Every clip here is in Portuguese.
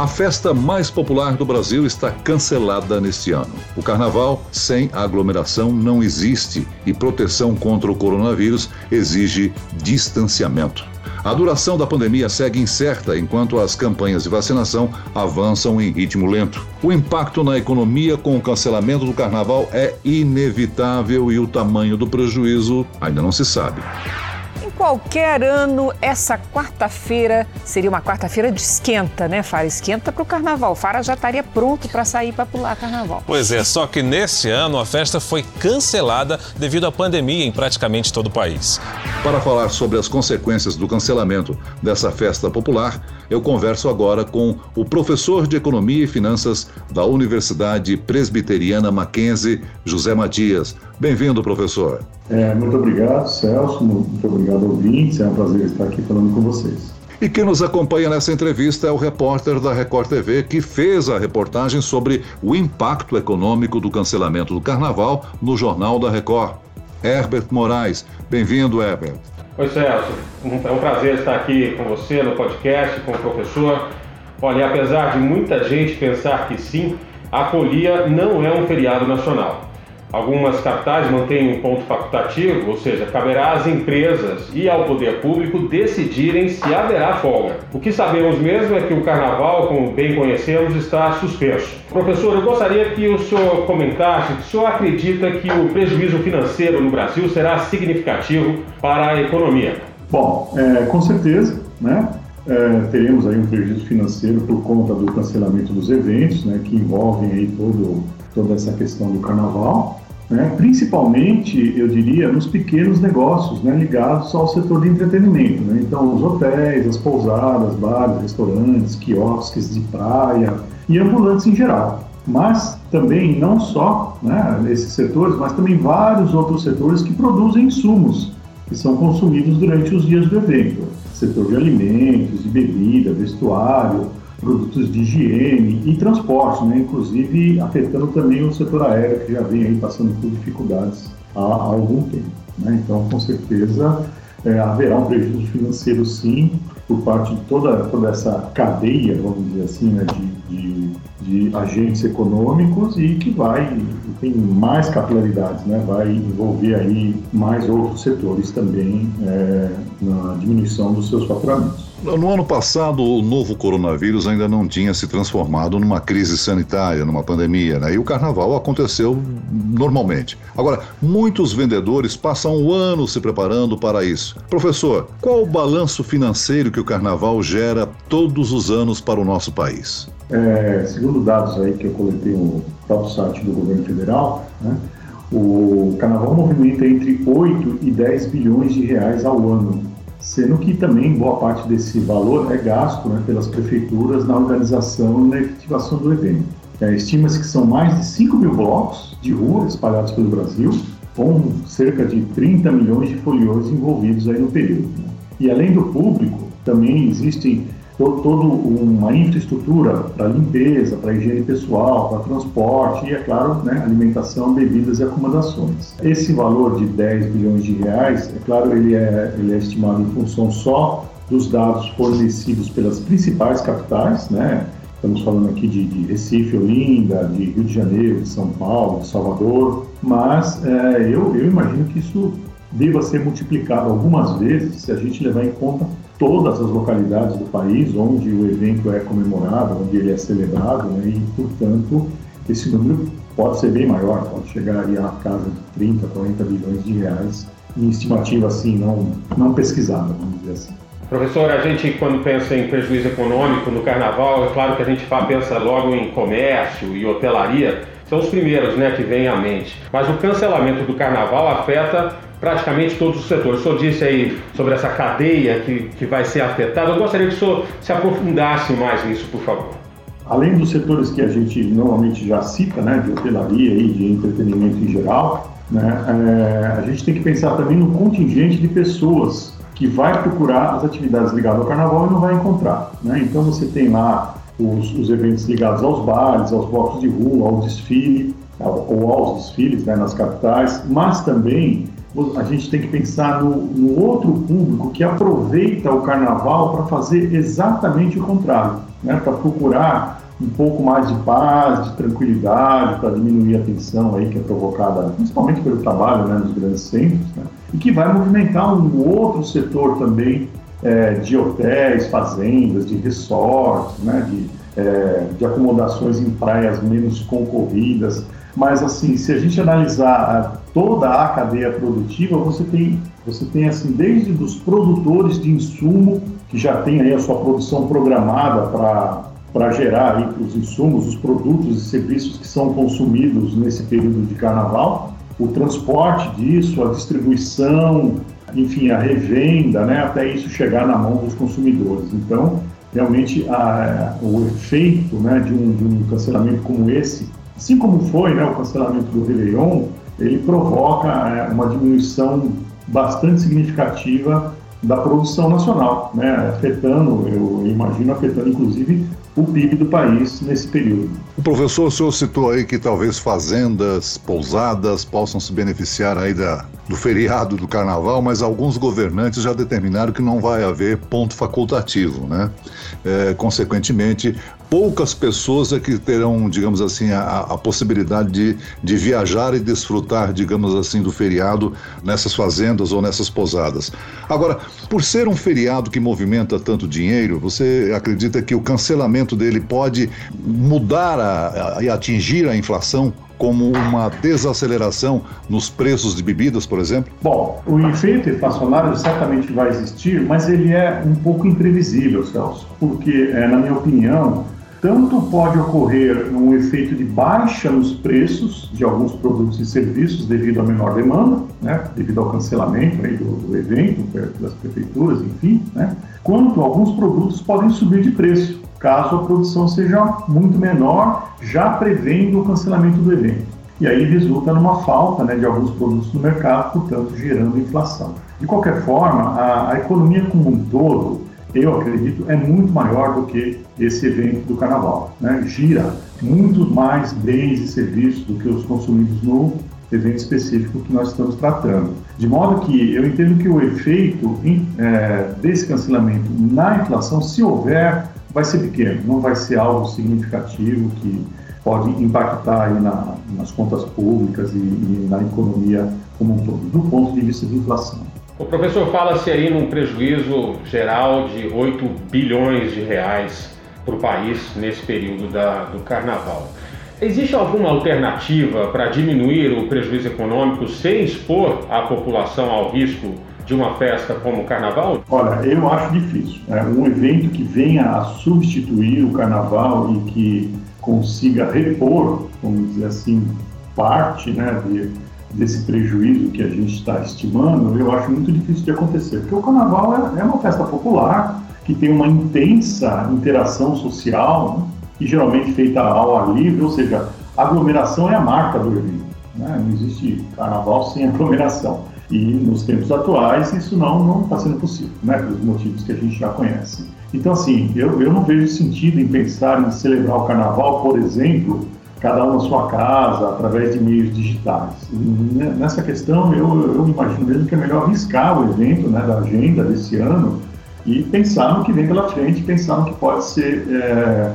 A festa mais popular do Brasil está cancelada neste ano. O carnaval sem aglomeração não existe e proteção contra o coronavírus exige distanciamento. A duração da pandemia segue incerta enquanto as campanhas de vacinação avançam em ritmo lento. O impacto na economia com o cancelamento do carnaval é inevitável e o tamanho do prejuízo ainda não se sabe. Qualquer ano, essa quarta-feira seria uma quarta-feira de esquenta, né, Fara? Esquenta para o carnaval. Fara já estaria pronto para sair para pular carnaval. Pois é, só que nesse ano a festa foi cancelada devido à pandemia em praticamente todo o país. Para falar sobre as consequências do cancelamento dessa festa popular, eu converso agora com o professor de Economia e Finanças da Universidade Presbiteriana Mackenzie, José Matias. Bem-vindo, professor. É, muito obrigado, Celso. Muito obrigado, ouvintes. É um prazer estar aqui falando com vocês. E quem nos acompanha nessa entrevista é o repórter da Record TV que fez a reportagem sobre o impacto econômico do cancelamento do carnaval no Jornal da Record. Herbert Moraes. Bem-vindo, Herbert. Oi, Celso. É um prazer estar aqui com você no podcast, com o professor. Olha, apesar de muita gente pensar que sim, a folia não é um feriado nacional. Algumas capitais mantêm um ponto facultativo, ou seja, caberá às empresas e ao poder público decidirem se haverá folga. O que sabemos mesmo é que o carnaval, como bem conhecemos, está suspenso. Professor, eu gostaria que o senhor comentasse se o senhor acredita que o prejuízo financeiro no Brasil será significativo para a economia. Bom, é, com certeza, né? É, teremos aí um prejuízo financeiro por conta do cancelamento dos eventos, né, que envolvem aí todo, toda essa questão do carnaval, né, principalmente, eu diria, nos pequenos negócios né, ligados ao setor de entretenimento. Né, então, os hotéis, as pousadas, bares, restaurantes, quiosques de praia e ambulantes em geral. Mas também, não só né, esses setores, mas também vários outros setores que produzem insumos que são consumidos durante os dias do evento. Setor de alimentos, de bebida, vestuário, produtos de higiene e transporte, né? inclusive afetando também o setor aéreo, que já vem aí passando por dificuldades há, há algum tempo. Né? Então, com certeza, é, haverá um prejuízo financeiro, sim, por parte de toda, toda essa cadeia, vamos dizer assim, né, de, de, de agentes econômicos e que vai, tem mais capilaridades, né, vai envolver aí mais outros setores também é, na diminuição dos seus faturamentos. No ano passado, o novo coronavírus ainda não tinha se transformado numa crise sanitária, numa pandemia, né? E o carnaval aconteceu normalmente. Agora, muitos vendedores passam um ano se preparando para isso. Professor, qual o balanço financeiro que o carnaval gera todos os anos para o nosso país? É, segundo dados aí que eu coletei no próprio site do governo federal, né, o carnaval movimenta entre 8 e 10 bilhões de reais ao ano sendo que também boa parte desse valor é gasto né, pelas prefeituras na organização e na efetivação do evento. É, Estima-se que são mais de 5 mil blocos de rua espalhados pelo Brasil, com cerca de 30 milhões de foliões envolvidos aí no período. Né? E além do público, também existem toda uma infraestrutura para limpeza, para higiene pessoal, para transporte e, é claro, né, alimentação, bebidas e acomodações. Esse valor de 10 bilhões de reais, é claro, ele é, ele é estimado em função só dos dados fornecidos pelas principais capitais, né? Estamos falando aqui de, de, Recife, Olinda, de Rio de Janeiro, de São Paulo, de Salvador, mas é, eu, eu imagino que isso deva ser multiplicado algumas vezes se a gente levar em conta todas as localidades do país onde o evento é comemorado, onde ele é celebrado, né, e, portanto, esse número pode ser bem maior, pode chegar ali à casa de 30, 40 bilhões de reais, em estimativa assim, não, não pesquisada, vamos dizer assim. Professor, a gente quando pensa em prejuízo econômico no carnaval, é claro que a gente pensa logo em comércio e hotelaria, são os primeiros né, que vêm à mente. Mas o cancelamento do carnaval afeta praticamente todos os setores. O senhor disse aí sobre essa cadeia que, que vai ser afetada. Eu gostaria que o senhor se aprofundasse mais nisso, por favor. Além dos setores que a gente normalmente já cita, né, de hotelaria e de entretenimento em geral, né, é, a gente tem que pensar também no contingente de pessoas que vai procurar as atividades ligadas ao carnaval e não vai encontrar. Né? Então você tem lá os, os, eventos ligados aos bares, aos blocos de rua, ao desfile, ou aos desfiles né, nas capitais, mas também a gente tem que pensar no, no outro público que aproveita o carnaval para fazer exatamente o contrário, né, para procurar um pouco mais de paz, de tranquilidade, para diminuir a tensão aí que é provocada principalmente pelo trabalho né, nos grandes centros, né, e que vai movimentar um outro setor também é, de hotéis, fazendas, de resorts, né, de, é, de acomodações em praias menos concorridas. Mas assim, se a gente analisar toda a cadeia produtiva, você tem, você tem assim, desde os produtores de insumo, que já tem aí a sua produção programada para para gerar aí os insumos, os produtos e serviços que são consumidos nesse período de carnaval, o transporte disso, a distribuição, enfim, a revenda, né, até isso chegar na mão dos consumidores. Então, realmente, a, o efeito né, de, um, de um cancelamento como esse, assim como foi né, o cancelamento do Réveillon, ele provoca é, uma diminuição bastante significativa da produção nacional, né, afetando, eu imagino, afetando inclusive o PIB do país nesse período. O professor, o senhor citou aí que talvez fazendas, pousadas possam se beneficiar aí da, do feriado do carnaval, mas alguns governantes já determinaram que não vai haver ponto facultativo, né? É, consequentemente, poucas pessoas é que terão, digamos assim, a, a, possibilidade de, de viajar e desfrutar, digamos assim, do feriado nessas fazendas ou nessas pousadas. Agora, por ser um feriado que movimenta tanto dinheiro, você acredita que o cancelamento dele pode mudar e atingir a inflação? como uma desaceleração nos preços de bebidas, por exemplo? Bom, o efeito inflacionário certamente vai existir, mas ele é um pouco imprevisível, Celso, porque, é, na minha opinião, tanto pode ocorrer um efeito de baixa nos preços de alguns produtos e serviços devido à menor demanda, né, devido ao cancelamento aí do, do evento das prefeituras, enfim, né, quanto alguns produtos podem subir de preço, caso a produção seja muito menor, já prevendo o cancelamento do evento. E aí resulta numa falta né, de alguns produtos no mercado, portanto, gerando inflação. De qualquer forma, a, a economia como um todo eu acredito, é muito maior do que esse evento do carnaval. Né? Gira muito mais bens e serviços do que os consumidos no evento específico que nós estamos tratando. De modo que eu entendo que o efeito é, desse cancelamento na inflação, se houver, vai ser pequeno, não vai ser algo significativo que pode impactar na, nas contas públicas e, e na economia como um todo, do ponto de vista de inflação. O professor fala-se aí num prejuízo geral de 8 bilhões de reais para o país nesse período da, do carnaval. Existe alguma alternativa para diminuir o prejuízo econômico sem expor a população ao risco de uma festa como o carnaval? Olha, eu acho difícil. É um evento que venha a substituir o carnaval e que consiga repor, vamos dizer assim, parte né, de, desse prejuízo que a gente está estimando, eu acho muito difícil de acontecer, porque o carnaval é, é uma festa popular que tem uma intensa interação social e geralmente feita ao ar livre, ou seja, aglomeração é a marca do evento. Né? Não existe carnaval sem aglomeração. E nos tempos atuais isso não está sendo possível, né? pelos motivos que a gente já conhece. Então, assim, eu, eu não vejo sentido em pensar em celebrar o carnaval, por exemplo, cada um na sua casa, através de meios digitais. E nessa questão, eu, eu imagino mesmo que é melhor arriscar o evento né, da agenda desse ano e pensar no que vem pela frente, pensar no que pode ser, é,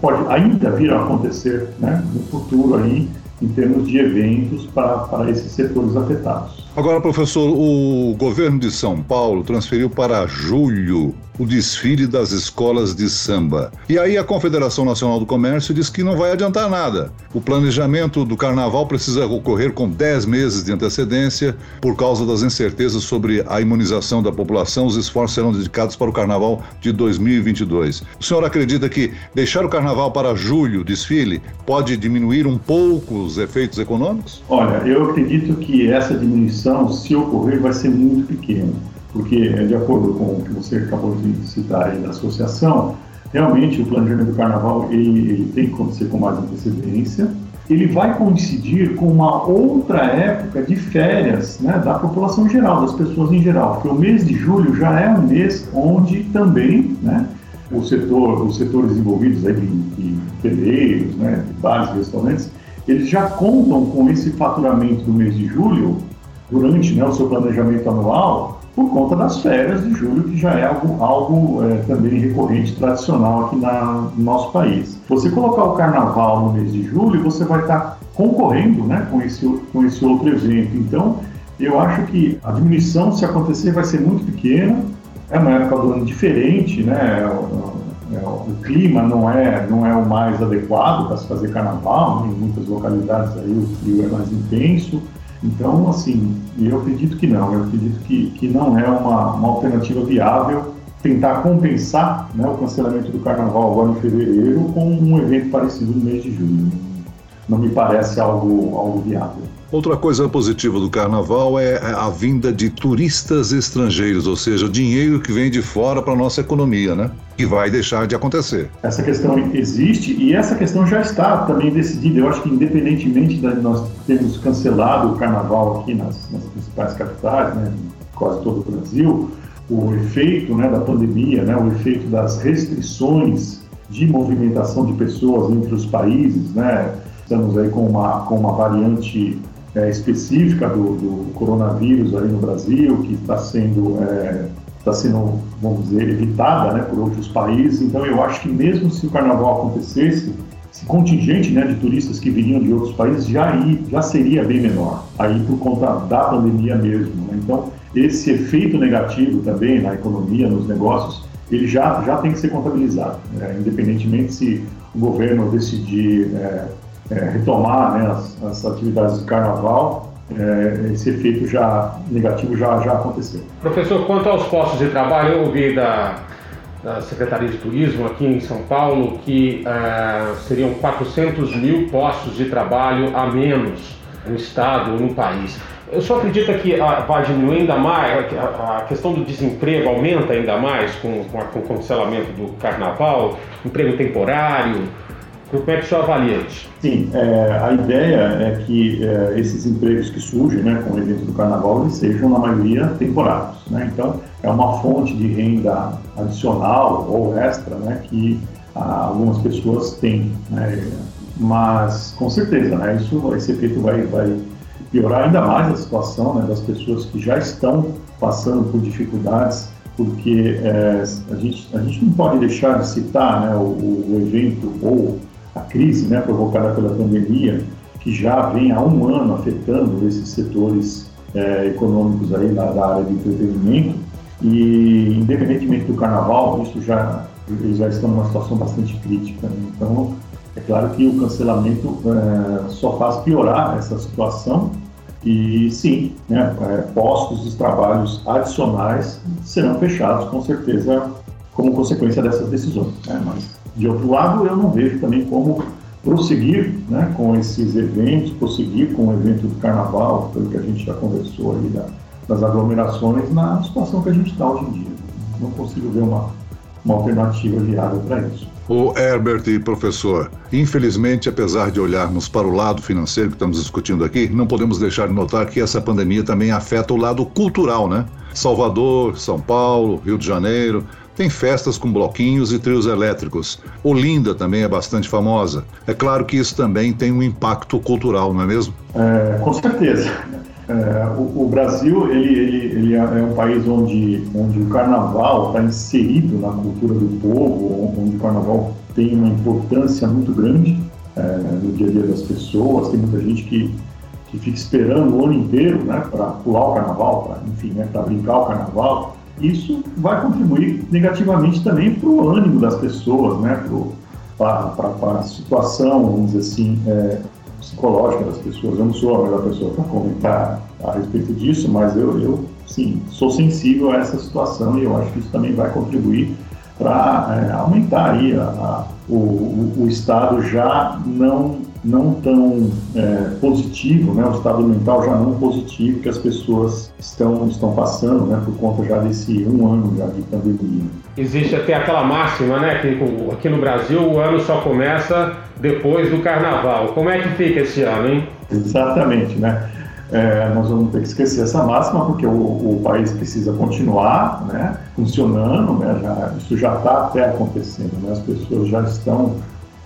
pode ainda vir a acontecer né, no futuro aí, em termos de eventos para, para esses setores afetados. Agora, professor, o governo de São Paulo transferiu para julho o desfile das escolas de samba. E aí a Confederação Nacional do Comércio diz que não vai adiantar nada. O planejamento do carnaval precisa ocorrer com 10 meses de antecedência por causa das incertezas sobre a imunização da população. Os esforços serão dedicados para o carnaval de 2022. O senhor acredita que deixar o carnaval para julho, desfile, pode diminuir um pouco os efeitos econômicos? Olha, eu acredito que essa diminuição, se ocorrer, vai ser muito pequena porque, de acordo com o que você acabou de citar aí da associação, realmente o planejamento do carnaval ele, ele tem que acontecer com mais antecedência. Ele vai coincidir com uma outra época de férias né, da população geral, das pessoas em geral, porque o mês de julho já é um mês onde também né, o setor, os setores envolvidos aí de, de né, de bares, restaurantes, eles já contam com esse faturamento do mês de julho durante né, o seu planejamento anual por conta das férias de julho, que já é algo, algo é, também recorrente, tradicional aqui na, no nosso país. Você colocar o carnaval no mês de julho, você vai estar concorrendo né, com, esse, com esse outro evento. Então, eu acho que a diminuição, se acontecer, vai ser muito pequena. É uma época do ano diferente, né? O, o, o clima não é, não é o mais adequado para se fazer carnaval, em muitas localidades aí o frio é mais intenso. Então, assim, eu acredito que não, eu acredito que, que não é uma, uma alternativa viável tentar compensar né, o cancelamento do carnaval agora em fevereiro com um evento parecido no mês de julho. Não me parece algo, algo viável. Outra coisa positiva do carnaval é a vinda de turistas estrangeiros, ou seja, dinheiro que vem de fora para a nossa economia, né? Que vai deixar de acontecer. Essa questão existe e essa questão já está também decidida. Eu acho que, independentemente de nós termos cancelado o carnaval aqui nas, nas principais capitais, né, quase todo o Brasil, o efeito né, da pandemia, né, o efeito das restrições de movimentação de pessoas entre os países, né? Estamos aí com uma, com uma variante é, específica do, do, coronavírus aí no Brasil, que está sendo, é, tá sendo, vamos dizer, evitada né, por outros países. Então, eu acho que mesmo se o carnaval acontecesse, esse contingente né, de turistas que viriam de outros países já, ia, já seria bem menor, aí por conta da pandemia mesmo. Né? Então, esse efeito negativo também na economia, nos negócios, ele já, já tem que ser contabilizado, né? independentemente se o governo decidir é, retomar né, as, as, atividades de carnaval, é, esse efeito já negativo já, já aconteceu. Professor, quanto aos postos de trabalho, eu ouvi da, da Secretaria de Turismo aqui em São Paulo que é, seriam 400 mil postos de trabalho a menos no estado ou no país. Eu só acredito que vai diminuir ainda mais, a, questão do desemprego aumenta ainda mais com, com, a, com o cancelamento do carnaval, emprego temporário, como é que o senhor avalia isso? Sim, é, a ideia é que é, esses empregos que surgem né, com o evento do carnaval eles sejam, na maioria, temporários. Né? Então, é uma fonte de renda adicional ou extra né, que ah, algumas pessoas têm. Né? Mas, com certeza, né, isso, esse efeito vai, vai piorar ainda mais a situação né, das pessoas que já estão passando por dificuldades porque é, a, gente, a gente não pode deixar de citar né, o, o evento ou a crise né, provocada pela pandemia, que já vem há um ano afetando esses setores é, econômicos aí da, da, área de entretenimento, e independentemente do carnaval, isso já, eles já estão numa situação bastante crítica. Né? Então, é claro que o cancelamento é, só faz piorar essa situação e sim, né, é, postos de trabalhos adicionais serão fechados com certeza como consequência dessas decisões. Né? Mas de outro lado, eu não vejo também como prosseguir né, com esses eventos, prosseguir com o evento do carnaval, pelo que a gente já conversou aí da, das aglomerações, na situação que a gente está hoje em dia. Não consigo ver uma, uma alternativa viável para isso. O Herbert e professor, infelizmente, apesar de olharmos para o lado financeiro que estamos discutindo aqui, não podemos deixar de notar que essa pandemia também afeta o lado cultural, né? Salvador, São Paulo, Rio de Janeiro, tem festas com bloquinhos e trios elétricos. Olinda também é bastante famosa. É claro que isso também tem um impacto cultural, não é mesmo? É, com certeza. É, o, o, Brasil ele, ele, ele, é um país onde, onde o carnaval está inserido na cultura do povo, onde o carnaval tem uma importância muito grande é, no dia a dia das pessoas. Tem muita gente que, que fica esperando o ano inteiro né, para pular o carnaval, pra, enfim, né, para brincar o carnaval isso vai contribuir negativamente também para o ânimo das pessoas, né? para a situação, vamos dizer assim, é, psicológica das pessoas. Eu não sou a melhor pessoa para comentar a respeito disso, mas eu, eu, sim, sou sensível a essa situação e eu acho que isso também vai contribuir para é, aumentar aí a, a, o, o, Estado já não não tão é, positivo, né, o estado mental já não positivo que as pessoas estão, estão passando, né, por conta já desse um ano já de pandemia. Existe até aquela máxima, né, que aqui no Brasil o ano só começa depois do carnaval. Como é que fica esse ano, hein? Exatamente, né? É, nós vamos ter que esquecer essa máxima porque o, o país precisa continuar né, funcionando, né, já, isso já está até acontecendo, né, as pessoas já estão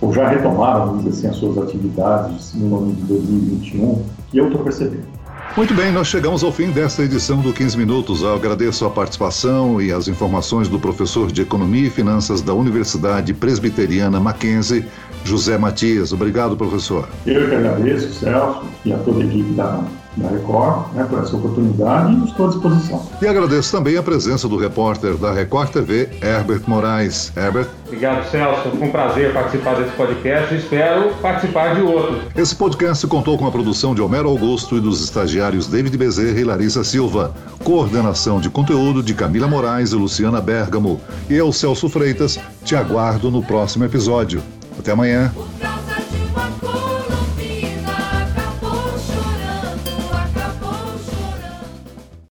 ou já retomaram, vamos dizer assim, as suas atividades no ano de 2021, que eu estou percebendo. Muito bem, nós chegamos ao fim desta edição do 15 Minutos. Eu agradeço a participação e as informações do professor de Economia e Finanças da Universidade Presbiteriana Mackenzie, José Matias. Obrigado, professor. Eu que agradeço, Celso, e a toda a equipe da da Record, né, por essa oportunidade e estou à disposição. E agradeço também a presença do repórter da Record TV, Herbert Moraes. Herbert. Obrigado, Celso. Foi um prazer participar desse podcast e espero participar de outro. Esse podcast contou com a produção de Homero Augusto e dos estagiários David Bezerra e Larissa Silva. Coordenação de conteúdo de Camila Moraes e Luciana Bergamo. E eu, Celso Freitas, te aguardo no próximo episódio. Até amanhã.